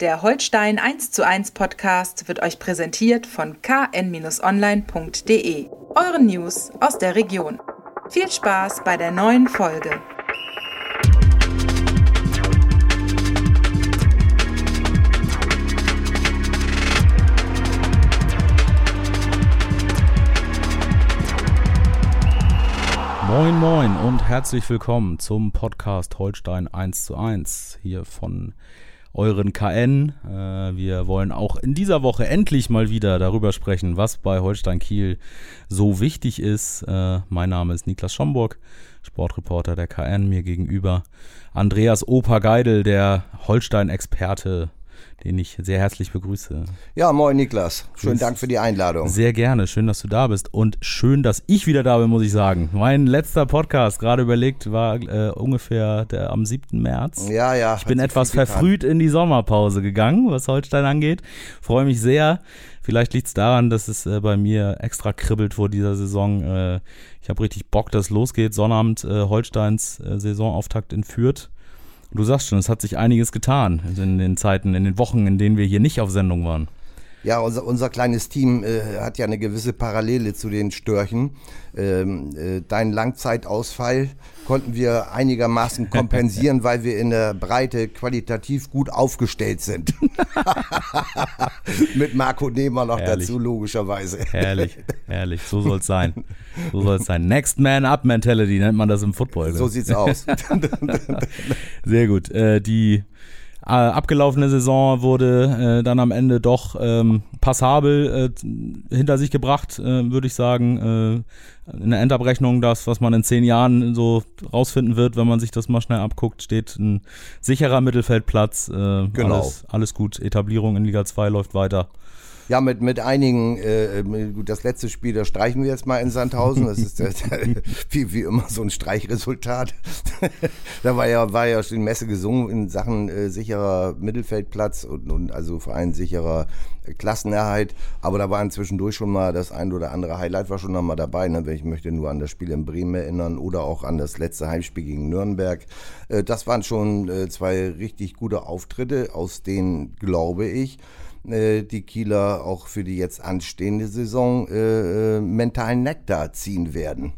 Der Holstein 1 zu 1 Podcast wird euch präsentiert von kn-online.de, euren News aus der Region. Viel Spaß bei der neuen Folge. Moin Moin und herzlich willkommen zum Podcast Holstein 1 zu 1 hier von euren KN. Äh, wir wollen auch in dieser Woche endlich mal wieder darüber sprechen, was bei Holstein Kiel so wichtig ist. Äh, mein Name ist Niklas Schomburg, Sportreporter der KN, mir gegenüber Andreas Opa Geidel, der Holstein-Experte den ich sehr herzlich begrüße. Ja, moin Niklas. Schönen Dank für die Einladung. Sehr gerne. Schön, dass du da bist. Und schön, dass ich wieder da bin, muss ich sagen. Mein letzter Podcast, gerade überlegt, war äh, ungefähr der am 7. März. Ja, ja. Ich bin etwas verfrüht in die Sommerpause gegangen, was Holstein angeht. Freue mich sehr. Vielleicht liegt es daran, dass es äh, bei mir extra kribbelt vor dieser Saison. Äh, ich habe richtig Bock, dass es losgeht. Sonnabend äh, Holsteins äh, Saisonauftakt in Fürth. Du sagst schon, es hat sich einiges getan in den Zeiten, in den Wochen, in denen wir hier nicht auf Sendung waren. Ja, unser, unser kleines Team äh, hat ja eine gewisse Parallele zu den Störchen. Ähm, äh, dein Langzeitausfall konnten wir einigermaßen kompensieren, weil wir in der Breite qualitativ gut aufgestellt sind. Mit Marco Nehmer noch herrlich. dazu, logischerweise. Herrlich, herrlich. So soll es sein. So soll es sein. Next Man Up Mentality nennt man das im Football. So sieht's aus. Sehr gut. Äh, die äh, abgelaufene Saison wurde äh, dann am Ende doch ähm, passabel äh, hinter sich gebracht, äh, würde ich sagen. Äh, in der Endabrechnung das, was man in zehn Jahren so rausfinden wird, wenn man sich das mal schnell abguckt, steht ein sicherer Mittelfeldplatz. Äh, genau. Alles, alles gut. Etablierung in Liga 2 läuft weiter. Ja, mit, mit einigen, äh, gut, das letzte Spiel, das streichen wir jetzt mal in Sandhausen. Das ist äh, wie, wie immer so ein Streichresultat. da war ja, war ja schon Messe gesungen in Sachen äh, sicherer Mittelfeldplatz und, und also vor allem sicherer Klassenerhalt. Aber da war zwischendurch schon mal das ein oder andere Highlight war schon noch mal dabei. Ne? Ich möchte nur an das Spiel in Bremen erinnern oder auch an das letzte Heimspiel gegen Nürnberg. Äh, das waren schon äh, zwei richtig gute Auftritte, aus denen glaube ich, äh, die Kieler auch für die jetzt anstehende Saison äh, äh mentalen Nektar ziehen werden.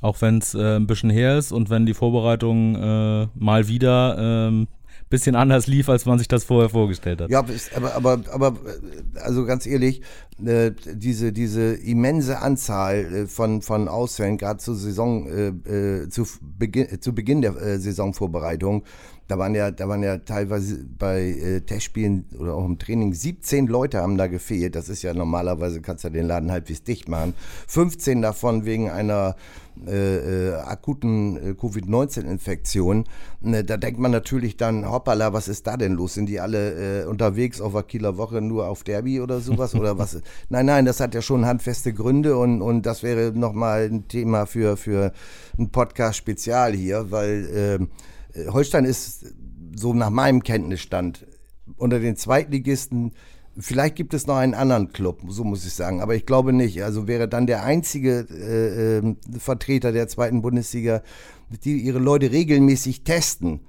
Auch wenn es äh, ein bisschen her ist und wenn die Vorbereitung äh, mal wieder ein ähm, bisschen anders lief, als man sich das vorher vorgestellt hat. Ja, aber, aber, aber also ganz ehrlich, äh, diese, diese immense Anzahl von, von Ausfällen, gerade zur Saison, äh, zu, Beginn, zu Beginn der Saisonvorbereitung, da waren ja, da waren ja teilweise bei äh, Testspielen oder auch im Training 17 Leute haben da gefehlt. Das ist ja normalerweise, kannst du ja den Laden halbwegs dicht machen. 15 davon wegen einer äh, äh, akuten äh, Covid-19-Infektion. Ne, da denkt man natürlich dann, hoppala, was ist da denn los? Sind die alle äh, unterwegs auf der Kieler Woche nur auf Derby oder sowas? oder was? Nein, nein, das hat ja schon handfeste Gründe und, und das wäre nochmal ein Thema für, für ein Podcast-Spezial hier, weil ähm, äh, Holstein ist so nach meinem Kenntnisstand unter den Zweitligisten Vielleicht gibt es noch einen anderen Club, so muss ich sagen, aber ich glaube nicht. Also wäre dann der einzige äh, äh, Vertreter der zweiten Bundesliga, die ihre Leute regelmäßig testen.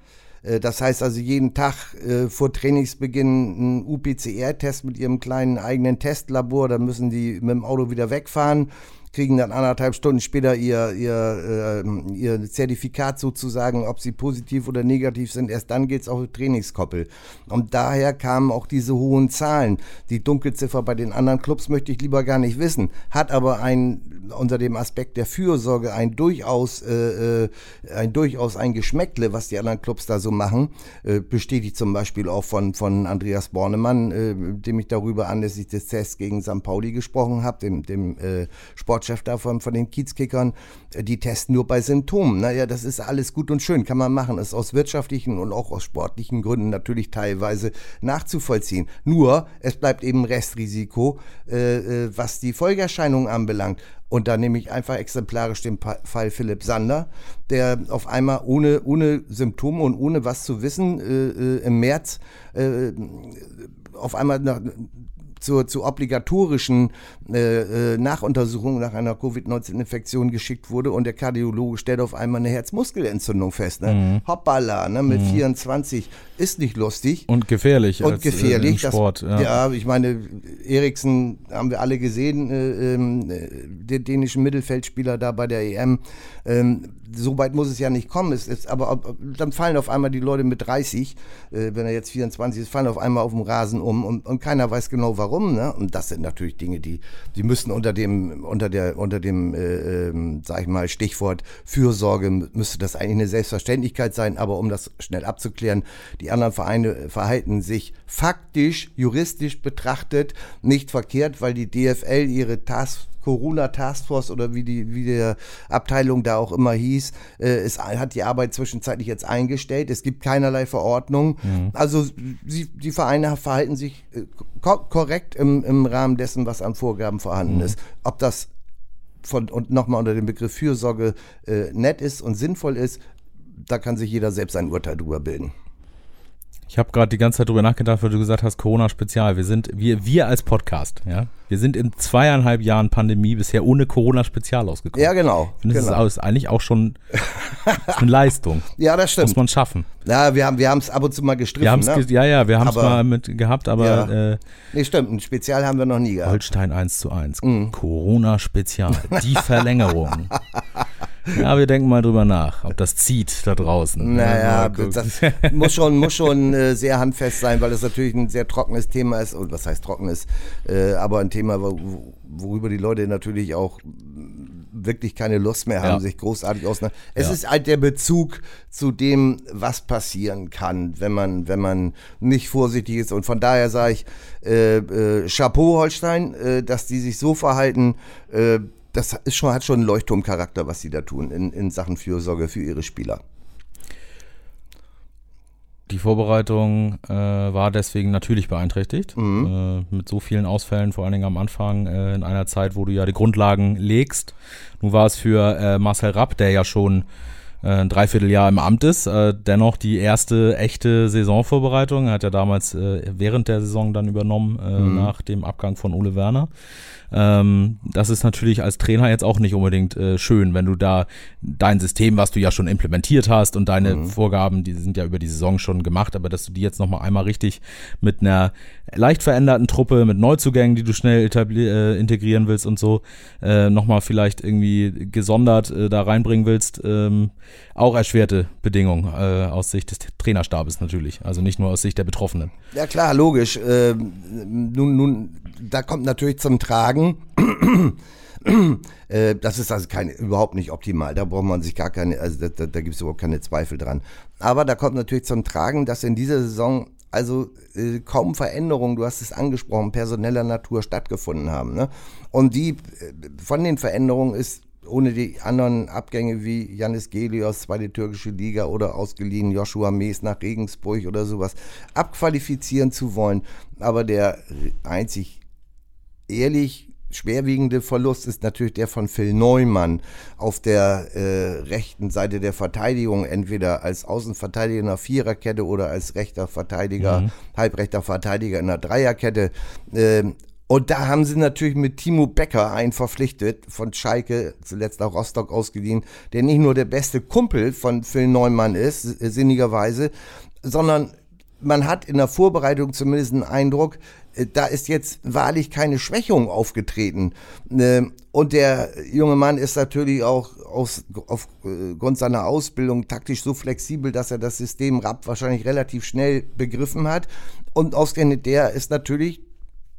Äh, das heißt also jeden Tag äh, vor Trainingsbeginn ein UPCR-Test mit ihrem kleinen eigenen Testlabor. Da müssen die mit dem Auto wieder wegfahren kriegen dann anderthalb Stunden später ihr, ihr, äh, ihr Zertifikat sozusagen, ob sie positiv oder negativ sind. Erst dann geht es auf Trainingskoppel. Und daher kamen auch diese hohen Zahlen. Die Dunkelziffer bei den anderen Clubs möchte ich lieber gar nicht wissen, hat aber ein, unter dem Aspekt der Fürsorge ein durchaus, äh, äh ein durchaus ein Geschmäckle, was die anderen Clubs da so machen. Äh, bestätigt zum Beispiel auch von, von Andreas Bornemann, äh, dem ich darüber anlässlich des Tests gegen St. Pauli gesprochen habe, dem, dem äh, Sport Sportchef davon, von den Kiezkickern, äh, die testen nur bei Symptomen. Naja, das ist alles gut und schön, kann man machen. Ist aus wirtschaftlichen und auch aus sportlichen Gründen natürlich teilweise nachzuvollziehen. Nur, es bleibt eben Restrisiko, äh, äh was die Folgeerscheinungen anbelangt. Und da nehme ich einfach exemplarisch den Fall Philipp Sander, der auf einmal ohne, ohne Symptome und ohne was zu wissen äh, äh im März äh, auf einmal nach, zur, zur obligatorischen äh, äh, Nachuntersuchung nach einer Covid-19-Infektion geschickt wurde und der Kardiologe stellt auf einmal eine Herzmuskelentzündung fest. Ne? Mhm. Hoppala, ne? mit mhm. 24 ist nicht lustig. Und gefährlich. Und als, gefährlich. Äh, Sport, das, ja. ja. ich meine, Eriksen haben wir alle gesehen, äh, ähm, äh, der dänischen Mittelfeldspieler da bei der EM. Ähm, so weit muss es ja nicht kommen. Es ist, aber ob, dann fallen auf einmal die Leute mit 30, äh, wenn er jetzt 24 ist, fallen auf einmal auf dem Rasen um und, und keiner weiß genau warum. Ne? Und das sind natürlich Dinge, die, die müssen unter dem, unter der, unter dem, äh, äh, sag ich mal, Stichwort Fürsorge müsste das eigentlich eine Selbstverständlichkeit sein. Aber um das schnell abzuklären, die anderen Vereine verhalten sich faktisch, juristisch betrachtet nicht verkehrt, weil die DFL ihre Task Corona Taskforce oder wie die wie der Abteilung da auch immer hieß, äh, es hat die Arbeit zwischenzeitlich jetzt eingestellt. Es gibt keinerlei Verordnung. Mhm. Also sie, die Vereine verhalten sich äh, korrekt im, im Rahmen dessen, was an Vorgaben vorhanden mhm. ist. Ob das von, und nochmal unter dem Begriff Fürsorge äh, nett ist und sinnvoll ist, da kann sich jeder selbst ein Urteil drüber bilden. Ich habe gerade die ganze Zeit drüber nachgedacht, weil du gesagt hast, Corona-Spezial. Wir sind, wir, wir als Podcast, ja, wir sind in zweieinhalb Jahren Pandemie bisher ohne Corona-Spezial ausgekommen. Ja, genau. Ich finde, genau. das ist eigentlich auch schon eine Leistung. ja, das stimmt. Muss man schaffen. Ja, wir haben wir es ab und zu mal gestriffen. Wir ne? ja, ja, wir haben es mal mit gehabt, aber. Ja. Äh, nee, stimmt, ein Spezial haben wir noch nie gehabt. Holstein 1 zu 1. Mhm. Corona-Spezial. Die Verlängerung. Ja, wir denken mal drüber nach, ob das zieht da draußen. Naja, das muss schon, muss schon äh, sehr handfest sein, weil es natürlich ein sehr trockenes Thema ist. Und was heißt trockenes? Äh, aber ein Thema, wo, worüber die Leute natürlich auch wirklich keine Lust mehr haben, ja. sich großartig auszunehmen. Es ja. ist halt der Bezug zu dem, was passieren kann, wenn man, wenn man nicht vorsichtig ist. Und von daher sage ich, äh, äh, Chapeau Holstein, äh, dass die sich so verhalten, äh, das ist schon, hat schon einen Leuchtturmcharakter, was sie da tun in, in Sachen Fürsorge für ihre Spieler. Die Vorbereitung äh, war deswegen natürlich beeinträchtigt. Mhm. Äh, mit so vielen Ausfällen, vor allen Dingen am Anfang, äh, in einer Zeit, wo du ja die Grundlagen legst. Nun war es für äh, Marcel Rapp, der ja schon ein Dreivierteljahr im Amt ist, äh, dennoch die erste echte Saisonvorbereitung. Er hat ja damals während der Saison dann übernommen, mhm. nach dem Abgang von Ole Werner. Ähm, das ist natürlich als Trainer jetzt auch nicht unbedingt äh, schön, wenn du da dein System, was du ja schon implementiert hast und deine mhm. Vorgaben, die sind ja über die Saison schon gemacht, aber dass du die jetzt nochmal einmal richtig mit einer leicht veränderten Truppe, mit Neuzugängen, die du schnell äh, integrieren willst und so, äh, nochmal vielleicht irgendwie gesondert äh, da reinbringen willst, ähm, auch erschwerte Bedingungen äh, aus Sicht des Trainerstabes natürlich, also nicht nur aus Sicht der Betroffenen. Ja klar, logisch. Ähm, nun, nun, da kommt natürlich zum Tragen, äh, das ist also keine, überhaupt nicht optimal. Da braucht man sich gar keine, also da, da, da gibt es überhaupt keine Zweifel dran. Aber da kommt natürlich zum Tragen, dass in dieser Saison also äh, kaum Veränderungen, du hast es angesprochen, personeller Natur stattgefunden haben. Ne? Und die äh, von den Veränderungen ist ohne die anderen Abgänge wie Janis Gelios, zweite türkische Liga oder ausgeliehen Joshua Mees nach Regensburg oder sowas, abqualifizieren zu wollen. Aber der einzig ehrlich schwerwiegende Verlust ist natürlich der von Phil Neumann auf der äh, rechten Seite der Verteidigung, entweder als Außenverteidiger in einer Viererkette oder als rechter Verteidiger, mhm. halbrechter Verteidiger in einer Dreierkette. Ähm, und da haben sie natürlich mit Timo Becker einen verpflichtet, von Schalke, zuletzt auch Rostock ausgeliehen, der nicht nur der beste Kumpel von Phil Neumann ist, sinnigerweise, sondern man hat in der Vorbereitung zumindest einen Eindruck, äh, da ist jetzt wahrlich keine Schwächung aufgetreten. Ähm, und der junge Mann ist natürlich auch aus, aufgrund seiner Ausbildung taktisch so flexibel, dass er das System RAP wahrscheinlich relativ schnell begriffen hat. Und ausgerechnet der ist natürlich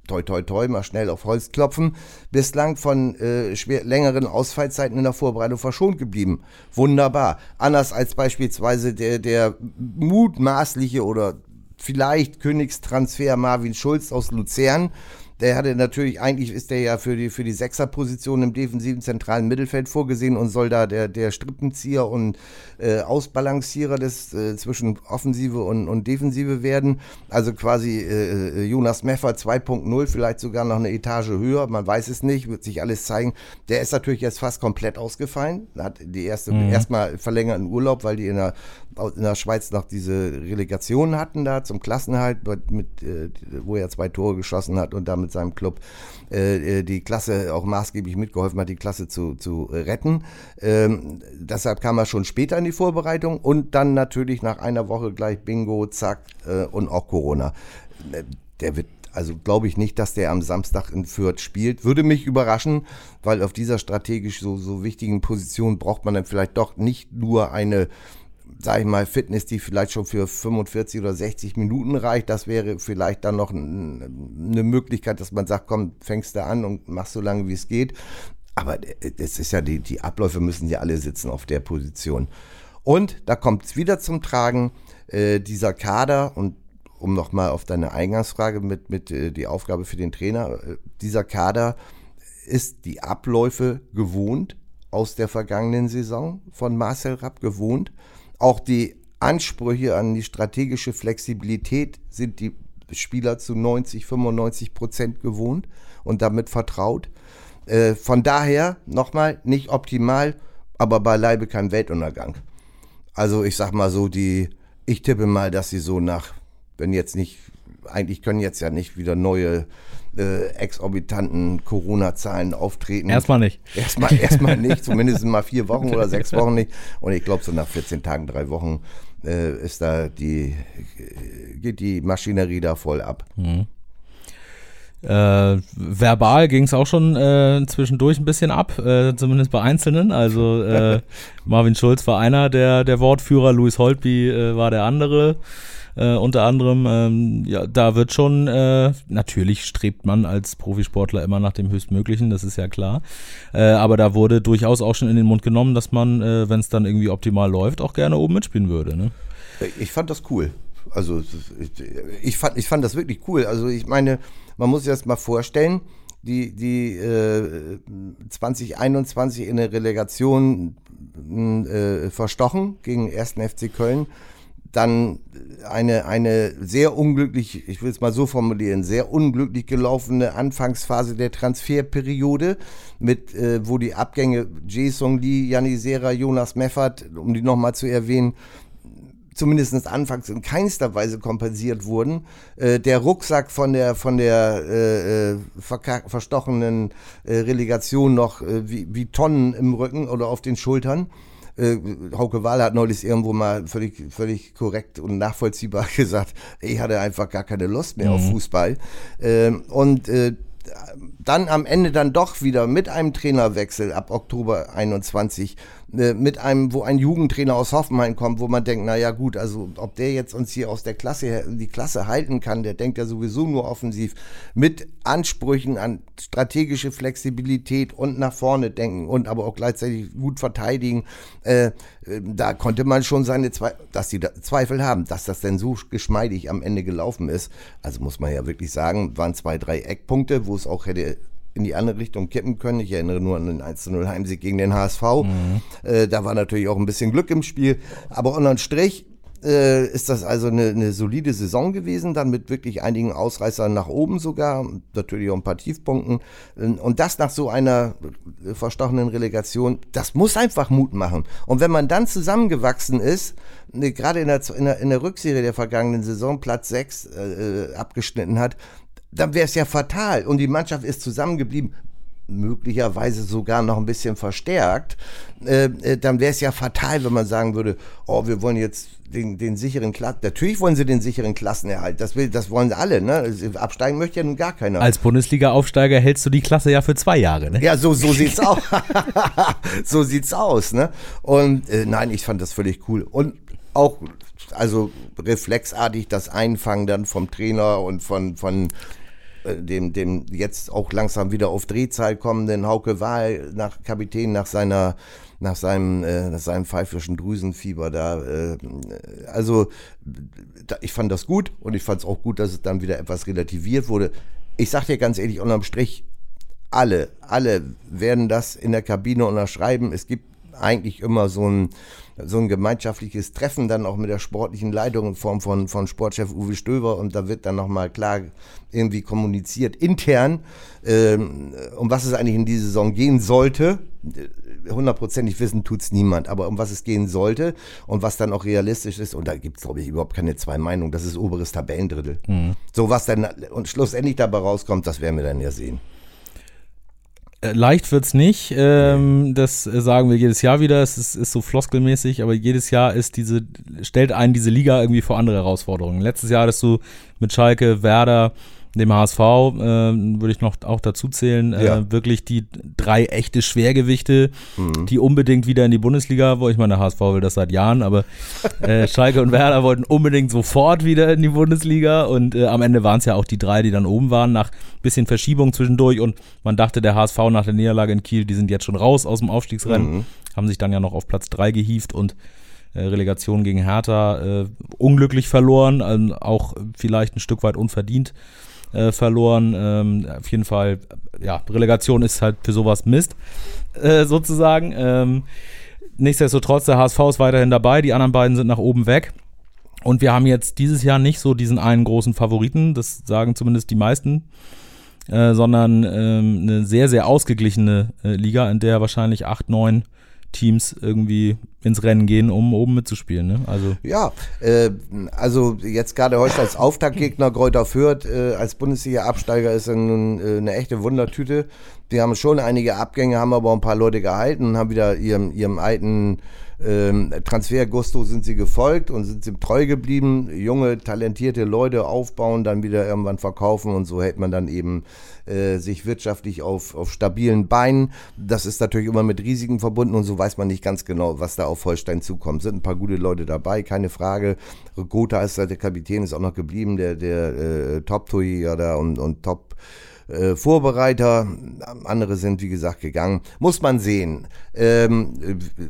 toi toi toi, mal schnell auf Holz klopfen, bislang von äh, schwer, längeren Ausfallzeiten in der Vorbereitung verschont geblieben. Wunderbar. Anders als beispielsweise der, der mutmaßliche oder vielleicht Königstransfer Marvin Schulz aus Luzern, Der hatte natürlich, eigentlich ist der ja für die, für die Sechserposition im defensiven zentralen Mittelfeld vorgesehen und soll da der, der Strippenzieher und äh, Ausbalancierer des äh, zwischen Offensive und, und Defensive werden. Also quasi äh, äh Jonas Meffer 2.0, vielleicht sogar noch eine Etage höher, man weiß es nicht, wird sich alles zeigen. Der ist natürlich jetzt fast komplett ausgefallen. Hat die erste mhm. erstmal verlängerten Urlaub, weil die in der, in der Schweiz noch diese Relegation hatten da zum Klassenhalt, mit, äh, wo er zwei Tore geschossen hat und damit seinem Club äh, äh, die Klasse auch maßgeblich mitgeholfen hat, die Klasse zu, zu retten. Ähm, deshalb kam er schon später in die Vorbereitung und dann natürlich nach einer Woche gleich Bingo, zack äh, und auch Corona. Äh, der wird also glaube ich nicht, dass der am Samstag in Fürth spielt. Würde mich überraschen, weil auf dieser strategisch so, so wichtigen Position braucht man dann vielleicht doch nicht nur eine sage ich mal, Fitness, die vielleicht schon für 45 oder 60 Minuten reicht. Das wäre vielleicht dann noch eine Möglichkeit, dass man sagt, komm, fängst du an und machst so lange, wie es geht. Aber es ist ja, die, die Abläufe müssen ja alle sitzen auf der Position. Und da kommt es wieder zum Tragen, äh, dieser Kader, und um nochmal auf deine Eingangsfrage mit, mit äh, die Aufgabe für den Trainer, äh, dieser Kader ist die Abläufe gewohnt aus der vergangenen Saison von Marcel Rapp gewohnt. Auch die Ansprüche an die strategische Flexibilität sind die Spieler zu 90, 95 Prozent gewohnt und damit vertraut. Äh, von daher nochmal nicht optimal, aber beileibe kein Weltuntergang. Also ich sag mal so, die, ich tippe mal, dass sie so nach, wenn jetzt nicht, eigentlich können jetzt ja nicht wieder neue äh, exorbitanten Corona-Zahlen auftreten. Erstmal nicht. Erstmal, erstmal nicht, zumindest mal vier Wochen oder sechs Wochen nicht. Und ich glaube, so nach 14 Tagen, drei Wochen äh, ist da die, geht die Maschinerie da voll ab. Mhm. Äh, verbal ging es auch schon äh, zwischendurch ein bisschen ab, äh, zumindest bei Einzelnen. Also äh, Marvin Schulz war einer der, der Wortführer, Louis Holtby äh, war der andere äh, unter anderem. Ähm, ja, da wird schon, äh, natürlich strebt man als Profisportler immer nach dem Höchstmöglichen, das ist ja klar. Äh, aber da wurde durchaus auch schon in den Mund genommen, dass man, äh, wenn es dann irgendwie optimal läuft, auch gerne oben mitspielen würde. Ne? Ich fand das cool. Also ich fand, ich fand das wirklich cool. Also ich meine, man muss sich das mal vorstellen, die, die äh, 2021 in der Relegation äh, verstochen gegen 1. FC Köln dann eine, eine sehr unglücklich, ich will es mal so formulieren, sehr unglücklich gelaufene Anfangsphase der Transferperiode, mit, äh, wo die Abgänge Jason Lee, Janisera, Jonas Meffert, um die nochmal zu erwähnen, zumindest anfangs in keinster Weise kompensiert wurden. Äh, der Rucksack von der von der äh, äh verstochenen äh, Relegation noch äh, wie, wie Tonnen im Rücken oder auf den Schultern. Äh, Hauke Wahl hat neulich irgendwo mal völlig, völlig korrekt und nachvollziehbar gesagt, ich hatte einfach gar keine Lust mehr mhm. auf Fußball. Ähm, und äh, dann am Ende dann doch wieder mit einem Trainerwechsel ab Oktober 21 äh, mit einem, wo ein Jugendtrainer aus Hoffenheim kommt, wo man denkt, na ja gut, also ob der jetzt uns hier aus der Klasse die Klasse halten kann, der denkt ja sowieso nur offensiv mit Ansprüchen an strategische Flexibilität und nach vorne denken und aber auch gleichzeitig gut verteidigen. Äh, äh da konnte man schon seine Zweifel, dass die Zweifel haben, dass das denn so geschmeidig am Ende gelaufen ist. Also muss man ja wirklich sagen, waren zwei, drei Eckpunkte, wo es auch hätte in die andere Richtung kippen können. Ich erinnere nur an den 1-0 Heimsieg gegen den HSV. Mhm. Äh, da war natürlich auch ein bisschen Glück im Spiel. Aber unterm Strich äh, ist das also eine, eine, solide Saison gewesen, dann mit wirklich einigen Ausreißern nach oben sogar, natürlich auch ein paar Tiefpunkten. Und das nach so einer verstochenen Relegation, das muss einfach Mut machen. Und wenn man dann zusammengewachsen ist, ne, gerade in der, in, der, in der Rückserie der vergangenen Saison Platz 6 äh, äh, abgeschnitten hat, dann wäre es ja fatal. Und die Mannschaft ist zusammengeblieben, möglicherweise sogar noch ein bisschen verstärkt. Äh, äh, dann wäre es ja fatal, wenn man sagen würde, oh, wir wollen jetzt den, den sicheren Klassen. Natürlich wollen sie den sicheren Klassenerhalt. Das, will, das wollen sie alle. Ne? Absteigen möchte ja nun gar keiner. Als Bundesliga-Aufsteiger hältst du die Klasse ja für zwei Jahre. Ne? Ja, so, so sieht's aus. so sieht's aus. Ne? Und äh, nein, ich fand das völlig cool. Und auch also reflexartig das Einfangen dann vom Trainer und von, von dem, dem jetzt auch langsam wieder auf Drehzahl kommenden Hauke Wahl nach Kapitän nach seiner nach seinem äh, nach seinem pfeifischen Drüsenfieber da äh, also da, ich fand das gut und ich fand es auch gut, dass es dann wieder etwas relativiert wurde. ich sag dir ganz ehrlich, unterm Strich, alle, alle werden das in der Kabine unterschreiben. Es gibt eigentlich immer so ein, so ein gemeinschaftliches Treffen dann auch mit der sportlichen Leitung in Form von, von Sportchef Uwe Stöber und da wird dann nochmal klar irgendwie kommuniziert intern, ähm, um was es eigentlich in die Saison gehen sollte. Hundertprozentig wissen tut's niemand, aber um was es gehen sollte und was dann auch realistisch ist, und da gibt's glaube ich, überhaupt keine zwei Meinungen, das ist oberes Tabellendrittel. Mhm. So was dann und schlussendlich dabei rauskommt, das werden wir dann ja sehen. Äh, leicht wird's nicht. Ähm, das äh, sagen wir jedes Jahr wieder. Es ist, ist so floskelmäßig, aber jedes Jahr ist diese, stellt einen diese Liga irgendwie vor andere Herausforderungen. Letztes Jahr hattest du mit Schalke, Werder, dem HSV, äh, würde ich noch auch dazu zählen, äh, ja. wirklich die drei echte Schwergewichte, mhm. die unbedingt wieder in die Bundesliga, wo ich meine, der HSV will das seit Jahren, aber äh, Schalke und Werder wollten unbedingt sofort wieder in die Bundesliga und äh, am Ende waren es ja auch die drei, die dann oben waren, nach bisschen Verschiebung zwischendurch und man dachte, der HSV nach der Niederlage in Kiel, die sind jetzt schon raus aus dem Aufstiegsrennen, mhm. haben sich dann ja noch auf Platz drei gehievt und äh, Relegation gegen Hertha äh, unglücklich verloren, also auch vielleicht ein Stück weit unverdient äh, verloren. Ähm, auf jeden Fall, ja, Relegation ist halt für sowas Mist, äh, sozusagen. Ähm, nichtsdestotrotz, der HSV ist weiterhin dabei, die anderen beiden sind nach oben weg. Und wir haben jetzt dieses Jahr nicht so diesen einen großen Favoriten, das sagen zumindest die meisten, äh, sondern ähm, eine sehr, sehr ausgeglichene äh, Liga, in der wahrscheinlich acht, neun Teams irgendwie ins Rennen gehen, um oben mitzuspielen. Ne? Also ja, äh, also jetzt gerade heute als Auftaktgegner Kräuter Fürth äh, als Bundesliga-Absteiger ist ein, äh, eine echte Wundertüte. Die haben schon einige Abgänge, haben aber ein paar Leute gehalten und haben wieder ihrem, ihrem alten ähm, Transfergusto sind sie gefolgt und sind sie treu geblieben. Junge, talentierte Leute aufbauen, dann wieder irgendwann verkaufen und so hält man dann eben äh, sich wirtschaftlich auf, auf stabilen Beinen. Das ist natürlich immer mit Risiken verbunden und so weiß man nicht ganz genau, was da auf Holstein zukommt. Sind ein paar gute Leute dabei, keine Frage. Gotha ist der Kapitän ist auch noch geblieben, der, der äh, Top-Torjäger da und, und Top- äh, Vorbereiter, andere sind wie gesagt gegangen. Muss man sehen. Ähm, äh,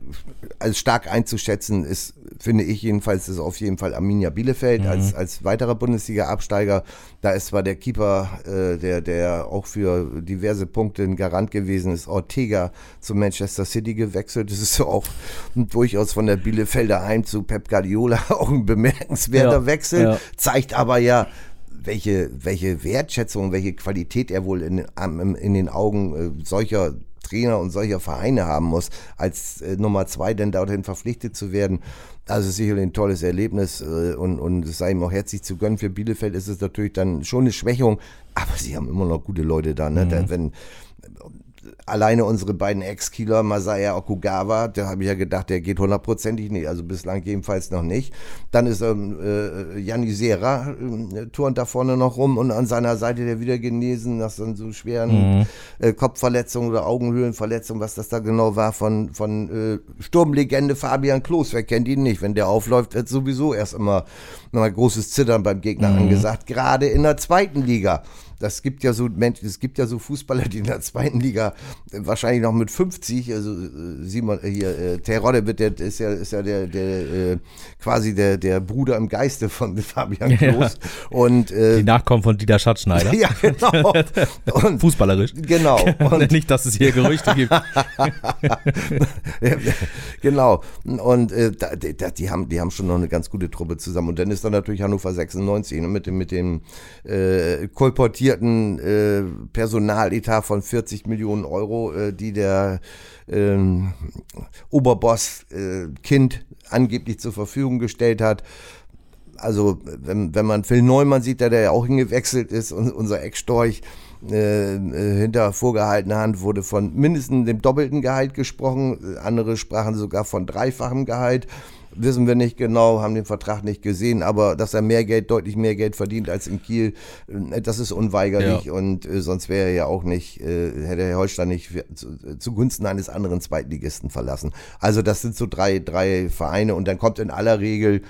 als stark einzuschätzen ist, finde ich jedenfalls, ist auf jeden Fall Arminia Bielefeld mhm. als, als weiterer Bundesliga-Absteiger. Da ist zwar der Keeper, äh, der, der auch für diverse Punkte ein Garant gewesen ist, Ortega zu Manchester City gewechselt. Das ist auch durchaus von der Bielefelder Heim zu Pep Guardiola auch ein bemerkenswerter ja, Wechsel. Ja. Zeigt aber ja, welche, welche Wertschätzung, welche Qualität er wohl in, in den Augen äh, solcher Trainer und solcher Vereine haben muss, als äh, Nummer zwei denn dorthin verpflichtet zu werden. Also sicherlich ein tolles Erlebnis äh, und, und es sei ihm auch herzlich zu gönnen. Für Bielefeld ist es natürlich dann schon eine Schwächung, aber sie haben immer noch gute Leute da. Ne? Mhm. Da, wenn, alleine unsere beiden Ex-Kieler, Masaya Okugawa, da habe ich ja gedacht, der geht hundertprozentig nicht, also bislang jedenfalls noch nicht. Dann ist ähm, äh, Janni Serra, äh, turnt da vorne noch rum und an seiner Seite der wieder genesen nach so, so schweren mhm. äh, Kopfverletzungen oder Augenhöhlenverletzungen, was das da genau war, von, von äh, Sturmlegende Fabian Klos. Wer kennt ihn nicht? Wenn der aufläuft, wird sowieso erst immer mal großes Zittern beim Gegner mhm. angesagt, gerade in der zweiten Liga das gibt ja so Menschen, es gibt ja so Fußballer, die in der zweiten Liga wahrscheinlich noch mit 50, also äh, Simon äh, hier, äh, Terodde wird der ist ja, ist ja der, der äh, quasi der, der Bruder im Geiste von Fabian Klos. Ja. Und äh, die Nachkommen von Dieter Schatzschneider. ja, genau. Und, Fußballerisch. Genau. Und nicht, dass es hier Gerüchte gibt. genau. Und äh, da, da, die haben, die haben schon noch eine ganz gute Truppe zusammen. Und dann ist da natürlich Hannover 96 ne, mit dem, mit dem äh, kolportiert skizzierten äh, Personaletat von 40 Millionen Euro, äh, die der äh, Oberboss äh, Kind angeblich zur Verfügung gestellt hat. Also wenn, wenn man Phil Neumann sieht, der, der ja auch hingewechselt ist, und unser Ex-Storch, äh, äh, hinter vorgehaltener Hand wurde von mindestens dem doppelten Gehalt gesprochen. Andere sprachen sogar von dreifachem Gehalt wissen wir nicht genau, haben den Vertrag nicht gesehen, aber dass er mehr Geld, deutlich mehr Geld verdient als in Kiel, äh, das ist unweigerlich ja. und äh, sonst wäre er ja auch nicht, äh, hätte Herr Holstein nicht zu, zugunsten eines anderen Zweitligisten verlassen. Also das sind so drei, drei Vereine und dann kommt in aller Regel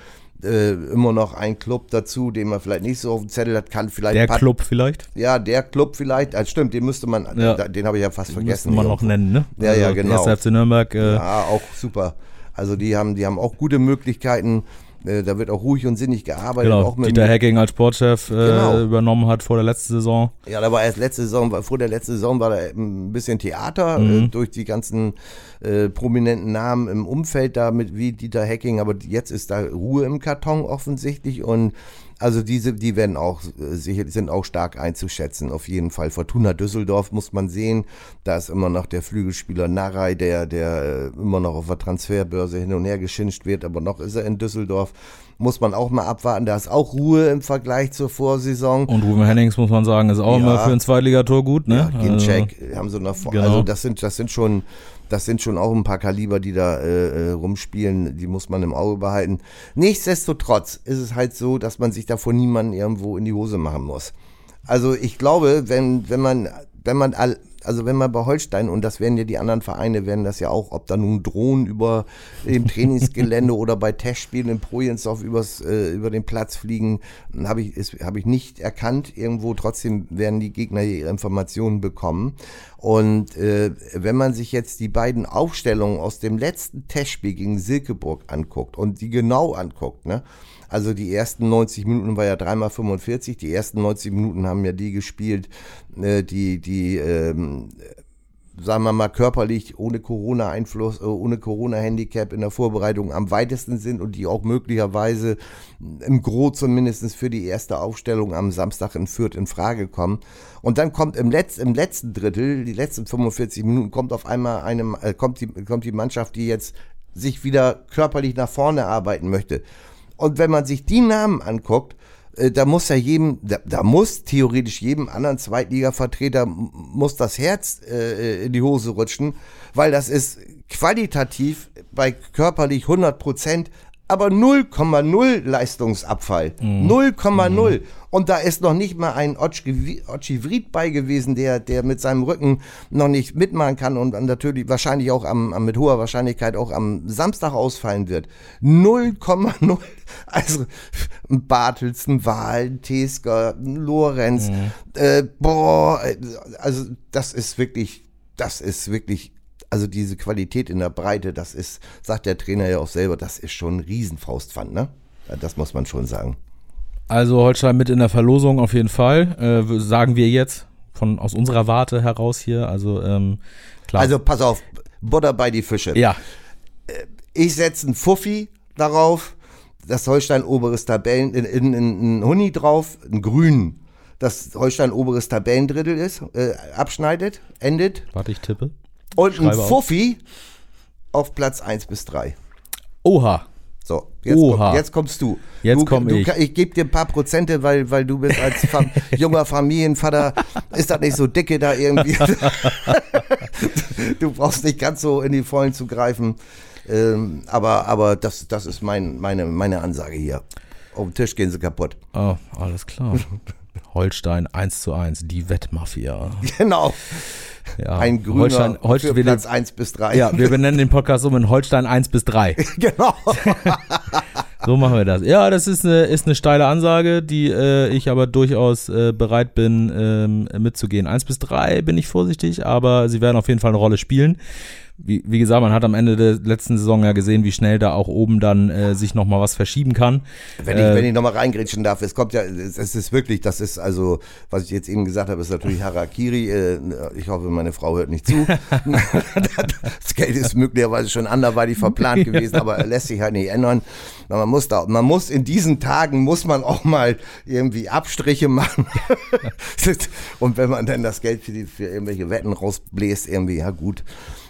äh, immer noch ein Club dazu, den man vielleicht nicht so auf dem Zettel hat, kann vielleicht. Der Club vielleicht? Ja, der Club vielleicht. Also stimmt, den müsste man, ja. den habe ich ja fast den vergessen. Müsste man noch nennen, ne? Ja, ja, also genau. FC Nürnberg. Äh, ja, auch super. Also die haben, die haben auch gute Möglichkeiten. Äh, da wird auch ruhig und sinnig gearbeitet. Genau, auch mit Dieter Hacking als Sportchef äh, Genau. übernommen hat vor der letzten Saison. Ja, da war erst letzte Saison, vor der letzten Saison war da ein bisschen Theater Mhm. äh, durch die ganzen äh, prominenten Namen im Umfeld da mit wie Dieter Hacking, aber jetzt ist da Ruhe im Karton offensichtlich und also diese, die werden auch äh, sicher, sind auch stark einzuschätzen, auf jeden Fall. Fortuna Düsseldorf muss man sehen, da ist immer noch der Flügelspieler Narei, der, der äh, immer noch auf der Transferbörse hin und her geschinscht wird, aber noch ist er in Düsseldorf. Muss man auch mal abwarten, da ist auch Ruhe im Vergleich zur Vorsaison. Und Ruben Hennings, muss man sagen, ist auch Ja. immer für ein Zweitligator gut, ne? Ja, Ginczek haben sie noch vor. genau. Also das sind, das sind schon, das sind schon auch ein paar Kaliber, die da äh, äh, rumspielen, die muss man im Auge behalten. Nichtsdestotrotz ist es halt so, dass man sich davor niemanden irgendwo in die Hose machen muss. Also ich glaube, wenn, wenn man, wenn man all, also wenn man bei Holstein, und das werden ja die anderen Vereine, werden das ja auch, ob da nun Drohnen über dem Trainingsgelände oder bei Testspielen in Projensdorf übers, äh, über den Platz fliegen, habe ich, ist- habe ich nicht erkannt irgendwo. Trotzdem werden die Gegner ihre Informationen bekommen. Und äh, wenn man sich jetzt die beiden Aufstellungen aus dem letzten Testspiel gegen Silkeburg anguckt und die genau anguckt, ne? Also die ersten 90 Minuten war ja dreimal 45. Die ersten 90 Minuten haben ja die gespielt, äh, die, die, ähm, sagen wir mal, körperlich ohne Corona-Einfluss, äh, ohne Corona-Handicap in der Vorbereitung am weitesten sind und die auch möglicherweise im Gro zumindest für die erste Aufstellung am Samstag in Fürth in Frage kommen. Und dann kommt im, Letz-, im letzten Drittel, die letzten 45 Minuten, kommt auf einmal eine, äh, kommt, die, kommt die Mannschaft, die jetzt sich wieder körperlich nach vorne arbeiten möchte. Und wenn man sich die Namen anguckt, da muss ja jedem, da, da muss theoretisch jedem anderen Zweitliga-Vertreter muss das Herz äh, in die Hose rutschen, weil das ist qualitativ bei körperlich 100 Prozent, aber 0,0 Leistungsabfall. 0,0. Und da ist noch nicht mal ein Otschi Vried bei gewesen, der, der mit seinem Rücken noch nicht mitmachen kann und dann natürlich wahrscheinlich auch am, mit hoher Wahrscheinlichkeit auch am Samstag ausfallen wird. 0,0. Also ein Bartels, ein Wahl, Tesker, Lorenz. Äh, boah, also das ist wirklich, das ist wirklich also diese Qualität in der Breite, das ist, sagt der Trainer ja auch selber, das ist schon ein Riesenfaustpfand, ne? Das muss man schon sagen. Also Holstein mit in der Verlosung auf jeden Fall, äh, sagen wir jetzt von aus unserer Warte heraus hier. Also ähm, klar. Also pass auf, Butter bei die Fische. ja, Ich setze einen Fuffi darauf, das Holstein oberes Tabellen, in, in, in, einen Huni drauf, einen grünen, das Holstein oberes Tabellendrittel ist, äh, abschneidet, endet. warte, ich tippe. Und ein auf. Fuffi auf Platz 1 bis 3. Oha. So, jetzt, Oha. komm, jetzt kommst du. Jetzt du, komm du, ich. Ich gebe dir ein paar Prozente, weil, weil du bist als Fam junger Familienvater, ist das nicht so dicke da irgendwie. du brauchst nicht ganz so in die Vollen zu greifen. Ähm, aber aber das, das ist mein, meine, meine Ansage hier. Auf den Tisch gehen sie kaputt. Oh, alles klar. Holstein 1 zu 1, die Wettmafia. Genau. Ja. Ein grüner Holstein, Holstein, für wir, Platz 1 bis 3. ja, wir benennen den Podcast um in Holstein 1 bis 3. genau. So machen wir das. Ja, das ist eine, ist eine steile Ansage, die äh, ich aber durchaus äh, bereit bin ähm, mitzugehen. 1 bis 3 bin ich vorsichtig, aber sie werden auf jeden Fall eine Rolle spielen. Wie, wie gesagt, man hat am Ende der letzten Saison ja gesehen, wie schnell da auch oben dann äh, sich nochmal was verschieben kann. Wenn ich, Äh, wenn ich nochmal reingrätschen darf, es kommt ja, es, es ist wirklich, das ist also, was ich jetzt eben gesagt habe, ist natürlich Harakiri. Äh, ich hoffe, meine Frau hört nicht zu. das Geld ist möglicherweise schon anderweitig verplant gewesen, aber lässt sich halt nicht ändern. Man muss da, man muss in diesen Tagen muss man auch mal irgendwie Abstriche machen. Und wenn man dann das Geld für, die, für irgendwelche Wetten rausbläst, irgendwie, ja gut.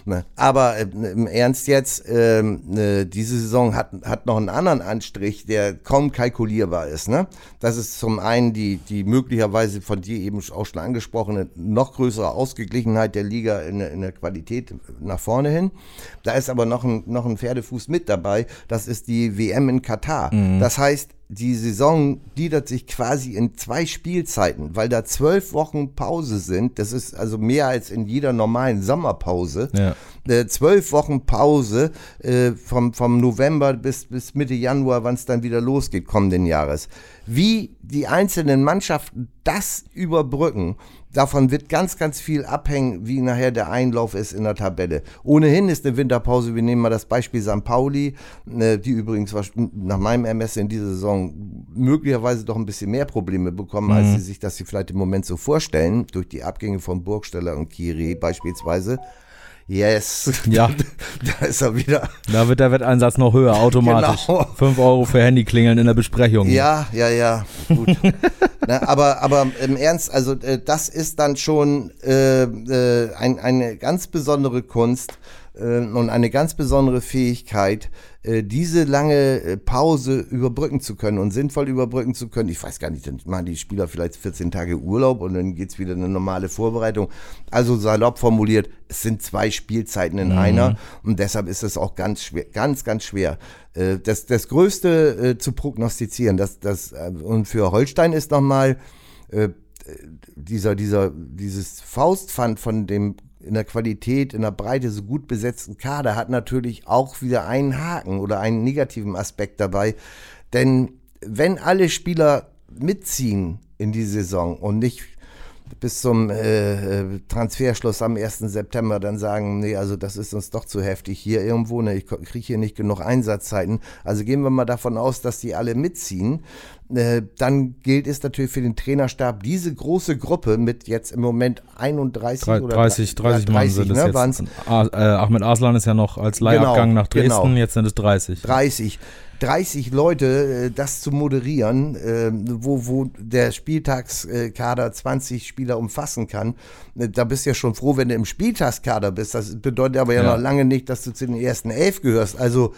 Ne? Aber äh, im Ernst jetzt, ähm, äh, diese Saison hat, hat noch einen anderen Anstrich, der kaum kalkulierbar ist. Ne? Das ist zum einen die, die möglicherweise von dir eben auch schon angesprochene noch größere Ausgeglichenheit der Liga in, der- in der Qualität nach vorne hin. Da ist aber noch ein, noch ein Pferdefuß mit dabei. Das ist die WM in Katar. Das heißt, die Saison gliedert sich quasi in zwei Spielzeiten, weil da zwölf Wochen Pause sind. Das ist also mehr als in jeder normalen Sommerpause. Ja. äh, zwölf Wochen Pause äh, vom, vom November bis, bis Mitte Januar, wann es dann wieder losgeht, kommenden Jahres. Wie die einzelnen Mannschaften das überbrücken, davon wird ganz, ganz viel abhängen, wie nachher der Einlauf ist in der Tabelle. Ohnehin ist eine Winterpause, wir nehmen mal das Beispiel St. Pauli, äh, die übrigens nach meinem Ermessen in dieser Saison möglicherweise doch ein bisschen mehr Probleme bekommen, mhm. als sie sich das vielleicht im Moment so vorstellen, durch die Abgänge von Burgsteller und Kiri beispielsweise. Yes. Ja. da ist er wieder. Da wird der Wetteinsatz noch höher, automatisch. Genau. 5 Euro für Handyklingeln in der Besprechung. Ja, ja, ja. Gut. Na, aber, aber im Ernst, also äh, das ist dann schon äh, äh, ein, eine ganz besondere Kunst äh, und eine ganz besondere Fähigkeit, äh, diese lange äh, Pause überbrücken zu können und sinnvoll überbrücken zu können. Ich weiß gar nicht, dann machen die Spieler vielleicht 14 Tage Urlaub und dann geht's wieder eine normale Vorbereitung. Also salopp formuliert, es sind zwei Spielzeiten in mhm. einer und deshalb ist es auch ganz schwer, ganz, ganz schwer. Äh, das, das Größte zu prognostizieren, das, das, und für Holstein ist nochmal dieser, dieser, dieses Faustpfand von dem in der Qualität, in der Breite so gut besetzten Kader hat natürlich auch wieder einen Haken oder einen negativen Aspekt dabei. Denn wenn alle Spieler mitziehen in die Saison und nicht bis zum äh, äh Transferschluss am 1. September dann sagen, nee, also das ist uns doch zu heftig hier irgendwo, ne, ich kriege hier nicht genug Einsatzzeiten. Also gehen wir mal davon aus, dass die alle mitziehen. Äh, dann gilt es natürlich für den Trainerstab, diese große Gruppe mit jetzt im Moment 31 Drei, oder 30, 30, 30 Mann sind es ne, jetzt. Ah, äh, Ahmed Aslan ist ja noch als Leihabgang genau, nach Dresden, genau. jetzt sind es 30. 30. 30 Leute, äh, das zu moderieren, äh, wo, wo der Spieltagskader 20 Spieler umfassen kann, äh, da bist du ja schon froh, wenn du im Spieltagskader bist. Das bedeutet aber ja, ja. noch lange nicht, dass du zu den ersten elf gehörst. Also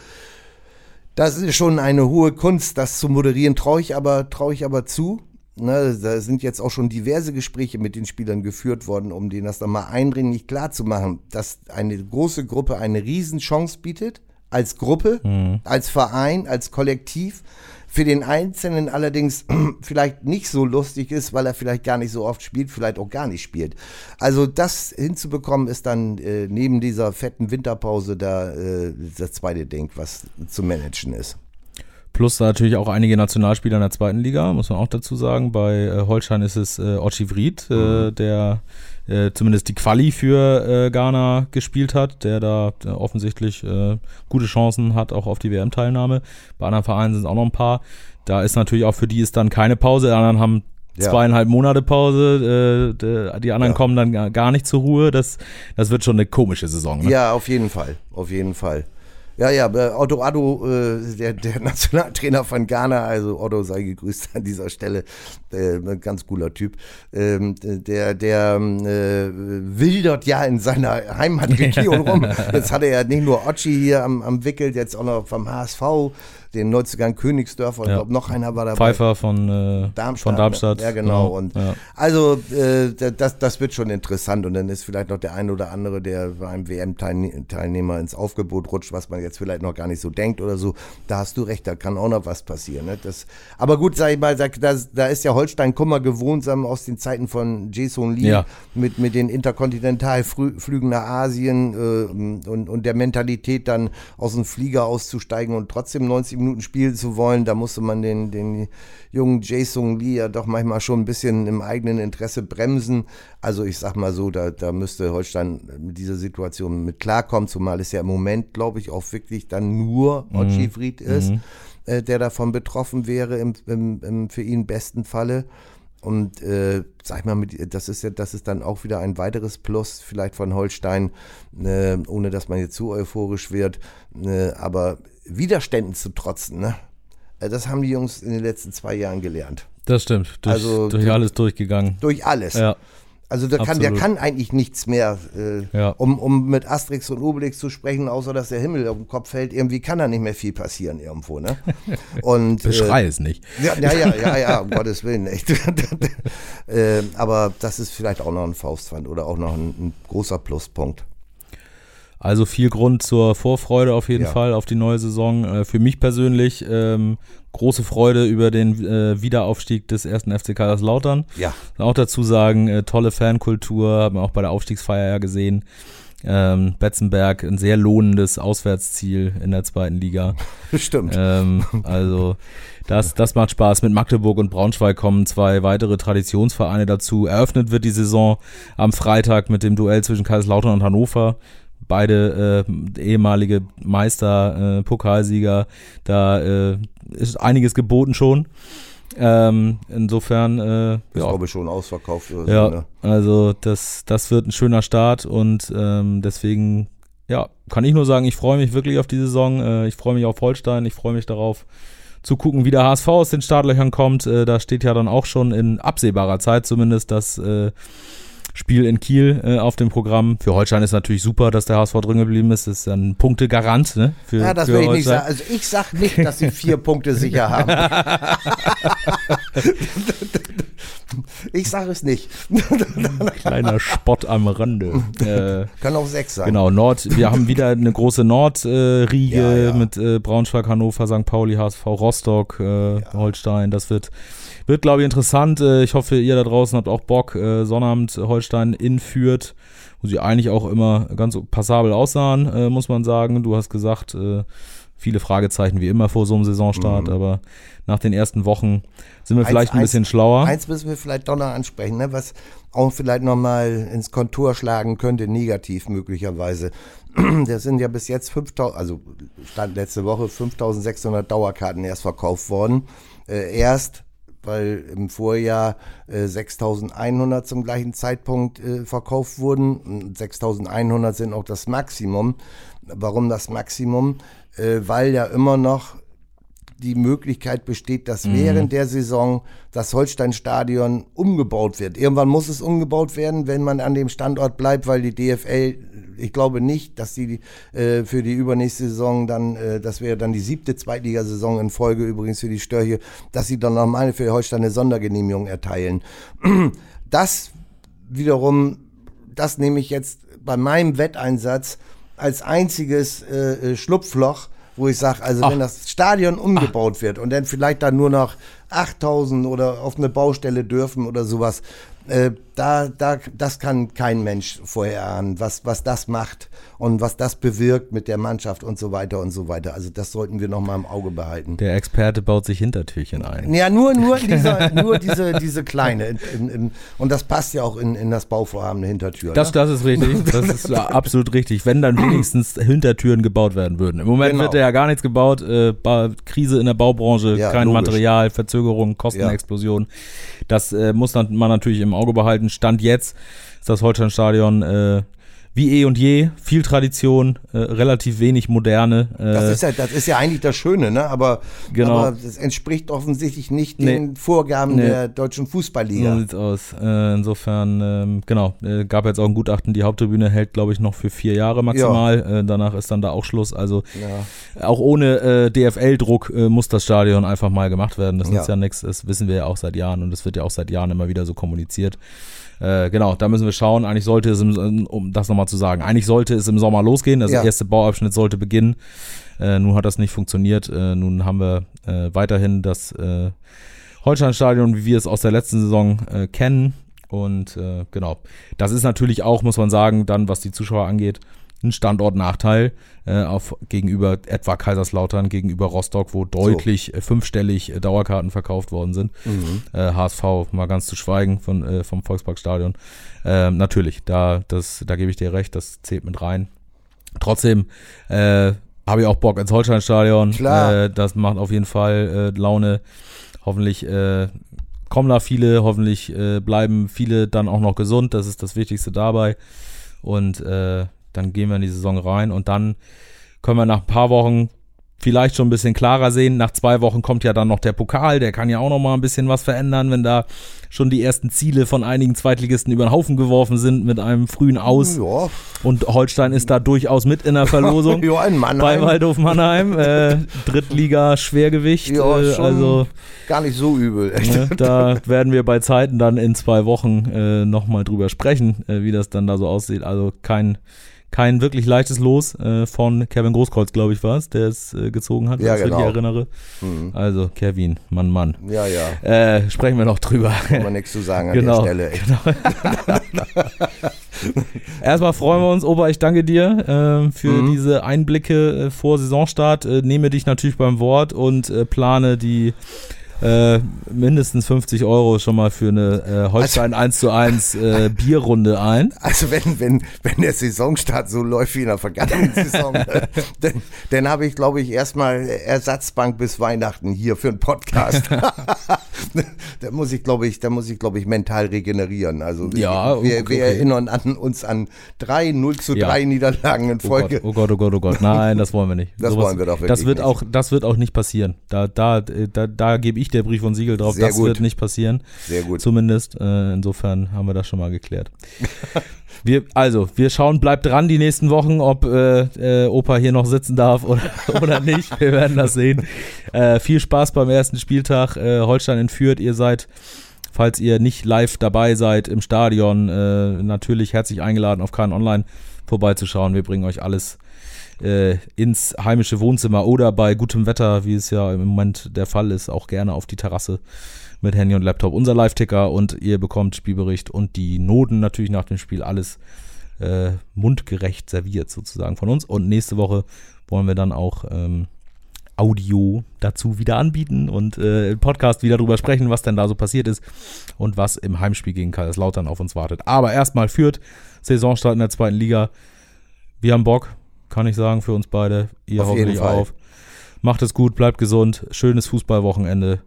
das ist schon eine hohe Kunst, das zu moderieren, traue ich aber, traue ich aber zu. Ne, da sind jetzt auch schon diverse Gespräche mit den Spielern geführt worden, um denen das dann mal eindringlich klar zu machen, dass eine große Gruppe eine Riesenchance bietet als Gruppe, mhm. als Verein, als Kollektiv. Für den Einzelnen allerdings vielleicht nicht so lustig ist, weil er vielleicht gar nicht so oft spielt, vielleicht auch gar nicht spielt. Also das hinzubekommen ist dann äh, neben dieser fetten Winterpause da äh, das zweite Ding, was zu managen ist. Plus natürlich auch einige Nationalspieler in der zweiten Liga, muss man auch dazu sagen. Bei äh, Holstein ist es äh, Ochi Vried, äh, mhm. der äh, zumindest die Quali für äh, Ghana gespielt hat, der da äh, offensichtlich äh, gute Chancen hat, auch auf die WM-Teilnahme. Bei anderen Vereinen sind es auch noch ein paar. Da ist natürlich auch für die ist dann keine Pause. Die anderen haben ja. zweieinhalb Monate Pause, äh, die anderen ja. kommen dann gar nicht zur Ruhe. Das, das wird schon eine komische Saison. Ne? Ja, auf jeden Fall, auf jeden Fall. Ja, ja, Otto Addo, äh, der, der Nationaltrainer von Ghana, also Otto sei gegrüßt an dieser Stelle, äh, ganz cooler Typ, ähm, der, der äh, wildert ja in seiner Heimatregion rum. Jetzt hat er ja nicht nur Ochi hier am, am Wickel, jetzt auch noch vom HSV den Neuzugang Königsdörfer und ja. glaube noch einer war dabei. Pfeiffer von äh, Darmstadt. Von Darmstadt. Ja, genau. genau. Und ja. Also äh, das, das wird schon interessant und dann ist vielleicht noch der ein oder andere, der beim WM-Teilnehmer ins Aufgebot rutscht, was man jetzt vielleicht noch gar nicht so denkt oder so. Da hast du recht, da kann auch noch was passieren. Ne? Das, aber gut, sag ich mal, da, da ist ja Holstein Kummer gewohnt aus den Zeiten von Jason Lee ja. mit, mit den Interkontinentalflügen nach Asien äh, und, und der Mentalität dann aus dem Flieger auszusteigen und trotzdem 90 Minuten Minuten spielen zu wollen, da musste man den, den jungen Jason Lee ja doch manchmal schon ein bisschen im eigenen Interesse bremsen. Also ich sag mal so, da, da müsste Holstein mit dieser Situation mit klarkommen, zumal es ja im Moment, glaube ich, auch wirklich dann nur mhm. Otschifried ist, mhm. äh, der davon betroffen wäre im, im, im für ihn besten Falle. Und äh, sag ich mal, mit, das ist ja, das ist dann auch wieder ein weiteres Plus vielleicht von Holstein, äh, ohne dass man jetzt zu euphorisch wird. Äh, aber Widerständen zu trotzen. Ne? Äh, das haben die Jungs in den letzten zwei Jahren gelernt. Das stimmt. Durch, also, durch alles durchgegangen. Durch alles. Ja. Also der kann, der kann eigentlich nichts mehr, äh, ja. um, um mit Asterix und Obelix zu sprechen, außer dass der Himmel auf den Kopf fällt. Irgendwie kann da nicht mehr viel passieren irgendwo. Ne? Und, Beschrei äh, es nicht. Ja, ja, ja, ja, ja um Gottes Willen, echt. äh, aber das ist vielleicht auch noch ein Faustpfand oder auch noch ein, ein großer Pluspunkt. Also viel Grund zur Vorfreude auf jeden ja. Fall auf die neue Saison. Äh, für mich persönlich ähm, große Freude über den äh, Wiederaufstieg des ersten FC Kaiserslautern. Ja. Auch dazu sagen, äh, tolle Fankultur, haben wir auch bei der Aufstiegsfeier ja gesehen. Ähm, Betzenberg, ein sehr lohnendes Auswärtsziel in der zweiten Liga. Stimmt. Ähm, also das, das macht Spaß. Mit Magdeburg und Braunschweig kommen zwei weitere Traditionsvereine dazu. Eröffnet wird die Saison am Freitag mit dem Duell zwischen Kaiserslautern und Hannover. Beide äh, ehemalige Meister, äh, Pokalsieger. Da äh, ist einiges geboten schon. Ähm, insofern, äh, ist ja. glaube ich schon ausverkauft. Oder Ja, so, ne? also das, das wird ein schöner Start und ähm, deswegen, ja, kann ich nur sagen, ich freue mich wirklich auf die Saison. Äh, ich freue mich auf Holstein, ich freue mich darauf zu gucken, wie der HSV aus den Startlöchern kommt. Äh, da steht ja dann auch schon in absehbarer Zeit zumindest das äh, Spiel in Kiel äh, auf dem Programm. Für Holstein ist natürlich super, dass der HSV drin geblieben ist. Das ist ein Punktegarant ne, für, Ja, das für will ich nicht Holstein. sagen. Also ich sag nicht, dass sie vier Punkte sicher haben. ich sage es nicht. Kleiner Spott am Rande. äh, Kann auch sechs sein. Genau, Nord, wir haben wieder eine große Nordriege äh, Ja, ja. mit äh, Braunschweig, Hannover, St. Pauli, HSV, Rostock, äh, Holstein. Das wird, wird glaube ich, interessant. Äh, ich hoffe, ihr da draußen habt auch Bock. Äh, Sonnabend Holstein in Fürth, wo sie eigentlich auch immer ganz passabel aussahen, äh, muss man sagen. Du hast gesagt, äh, viele Fragezeichen wie immer vor so einem Saisonstart, aber nach den ersten Wochen sind wir Mhm. Eins- vielleicht ein eins- bisschen schlauer. Eins müssen wir vielleicht doch noch ansprechen, ne, was auch vielleicht nochmal ins Kontur schlagen könnte, negativ möglicherweise. Das sind ja bis jetzt 5000, also stand letzte Woche 5600 Dauerkarten erst verkauft worden. Äh, erst, weil im Vorjahr äh, 6100 zum gleichen Zeitpunkt äh, verkauft wurden. Und 6100 sind auch das Maximum. Warum das Maximum? Äh, weil ja immer noch die Möglichkeit besteht, dass während der Saison das Holstein-Stadion umgebaut wird. Irgendwann muss es umgebaut werden, wenn man an dem Standort bleibt, weil die DFL, ich glaube nicht, dass die äh, für die übernächste Saison dann, äh, das wäre dann die siebte Zweitligasaison in Folge übrigens für die Störche, dass sie dann nochmal für Holstein eine Sondergenehmigung erteilen. Das wiederum, das nehme ich jetzt bei meinem Wetteinsatz als einziges äh, äh, Schlupfloch, wo ich sage, also wenn das Stadion umgebaut wird und dann vielleicht dann nur noch 8000 oder auf eine Baustelle dürfen oder sowas, äh, da, da, das kann kein Mensch vorher ahnen, was, was das macht und was das bewirkt mit der Mannschaft und so weiter und so weiter. Also das sollten wir noch mal im Auge behalten. Der Experte baut sich Hintertürchen ein. Ja, nur, nur, dieser, nur diese, diese kleine. In, in, in, und das passt ja auch in, in das Bauvorhaben der Hintertür. Das, ne? das ist richtig. Das ist ja absolut richtig. Wenn dann wenigstens Hintertüren gebaut werden würden. Im Moment Genau. wird ja gar nichts gebaut. Äh, Krise in der Baubranche, Ja, kein logisch. Material, Verzögerung, Kostenexplosion. Das äh, muss man natürlich im Auge behalten. Stand jetzt ist das Holsteinstadion äh, wie eh und je. Viel Tradition, äh, relativ wenig Moderne. Äh, Das ist, ja, das ist ja eigentlich das Schöne, ne? aber, Genau. aber das entspricht offensichtlich nicht Nee. den Vorgaben Nee. der deutschen So Fußballliga. sieht's aus. Äh, insofern, ähm, genau, äh, gab jetzt auch ein Gutachten, die Haupttribüne hält, glaube ich, noch für vier Jahre maximal. Äh, danach ist dann da auch Schluss. Also Ja. auch ohne äh, DFL-Druck äh, muss das Stadion einfach mal gemacht werden. Das Ja. ist ja nichts, das wissen wir ja auch seit Jahren und das wird ja auch seit Jahren immer wieder so kommuniziert. Äh, genau, da müssen wir schauen. Eigentlich sollte es, im, um das nochmal zu sagen, eigentlich sollte es im Sommer losgehen. Also Ja. der erste Bauabschnitt sollte beginnen. Äh, nun hat das nicht funktioniert. Äh, nun haben wir äh, weiterhin das äh, Holsteinstadion, wie wir es aus der letzten Saison äh, kennen. Und äh, genau, das ist natürlich auch, muss man sagen, dann, was die Zuschauer angeht, ein Standortnachteil äh, auf, gegenüber etwa Kaiserslautern, gegenüber Rostock, wo deutlich äh, fünfstellig äh, Dauerkarten verkauft worden sind. Äh, HSV, mal ganz zu schweigen von, äh, vom Volksparkstadion. Ähm, natürlich, da, das, da gebe ich dir recht, das zählt mit rein. Trotzdem äh, habe ich auch Bock ins Holsteinstadion. Klar. Äh, das macht auf jeden Fall äh, Laune. Hoffentlich äh, kommen da viele, hoffentlich äh, bleiben viele dann auch noch gesund. Das ist das Wichtigste dabei. Und dann gehen wir in die Saison rein und dann können wir nach ein paar Wochen vielleicht schon ein bisschen klarer sehen. Nach zwei Wochen kommt ja dann noch der Pokal, der kann ja auch noch mal ein bisschen was verändern, wenn da schon die ersten Ziele von einigen Zweitligisten über den Haufen geworfen sind mit einem frühen Aus. Ja, Und Holstein ist da durchaus mit in der Verlosung. ja, in Bei Mannheim. Waldhof Mannheim, äh, Drittliga Schwergewicht. Ja, äh, also gar nicht so übel. Echt. ne, da werden wir bei Zeiten dann in zwei Wochen äh, nochmal drüber sprechen, äh, wie das dann da so aussieht. Also kein, kein wirklich leichtes Los äh, von Kevin Großkreuz, glaube ich, war es, der es äh, gezogen hat, wenn Ja, ich mich genau. erinnere. Also Kevin, Mann, Mann. Ja, ja, Äh, sprechen wir noch drüber. kann man nichts zu sagen an Genau. der Stelle. Echt. Erstmal freuen wir uns, Opa, ich danke dir äh, für mhm. diese Einblicke äh, vor Saisonstart. Äh, nehme dich natürlich beim Wort und äh, plane die äh, mindestens 50 Euro schon mal für eine äh, Holstein also, 1 zu 1 äh, Bierrunde ein. Also wenn, wenn, wenn der Saisonstart so läuft wie in der vergangenen Saison, äh, dann, dann habe ich, glaube ich, erstmal Ersatzbank bis Weihnachten hier für einen Podcast. da muss ich, glaube ich, da muss ich, glaube ich, mental regenerieren. Also ja, wir, okay. wir erinnern an, uns an drei 0 zu 3 ja. Niederlagen in Folge. Oh Gott, oh Gott, oh Gott, oh Gott. Nein, das wollen wir nicht. Das Sowas, wollen wir doch wirklich das wird nicht. Auch, das wird auch nicht passieren. Da, da, da, da gebe ich der Brief und Siegel drauf. Sehr das gut. wird nicht passieren. Sehr gut. Zumindest. Äh, insofern haben wir das schon mal geklärt. Wir, also, wir schauen, bleibt dran die nächsten Wochen, ob äh, äh, Opa hier noch sitzen darf oder, oder nicht. Wir werden das sehen. Äh, viel Spaß beim ersten Spieltag. Äh, Holstein entführt. Ihr seid, falls ihr nicht live dabei seid im Stadion, äh, natürlich herzlich eingeladen, auf KN Online vorbeizuschauen. Wir bringen euch alles äh, ins heimische Wohnzimmer oder bei gutem Wetter, wie es ja im Moment der Fall ist, auch gerne auf die Terrasse mit Handy und Laptop unser Live-Ticker und ihr bekommt Spielbericht und die Noten natürlich nach dem Spiel alles äh, mundgerecht serviert sozusagen von uns. Und nächste Woche wollen wir dann auch ähm, Audio dazu wieder anbieten und äh, im Podcast wieder drüber sprechen, was denn da so passiert ist und was im Heimspiel gegen Kaiserslautern auf uns wartet. Aber erstmal führt Saisonstart in der zweiten Liga. Wir haben Bock, kann ich sagen, für uns beide. Ihr auf hoffentlich auch. Macht es gut, bleibt gesund. Schönes Fußballwochenende.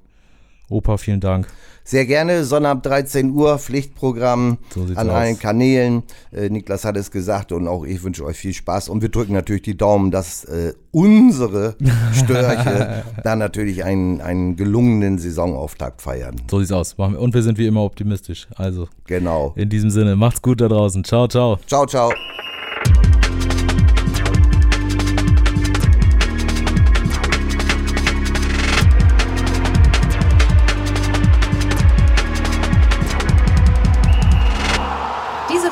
Opa, vielen Dank. Sehr gerne, Sonnabend 13 Uhr, Pflichtprogramm so an aus. allen Kanälen. Äh, Niklas hat es gesagt und auch ich wünsche euch viel Spaß. Und wir drücken natürlich die Daumen, dass äh, unsere Störche dann natürlich einen, einen gelungenen Saisonauftakt feiern. So sieht's aus. Und wir sind wie immer optimistisch. Also, genau. In diesem Sinne, macht's gut da draußen. Ciao, ciao. Ciao, ciao.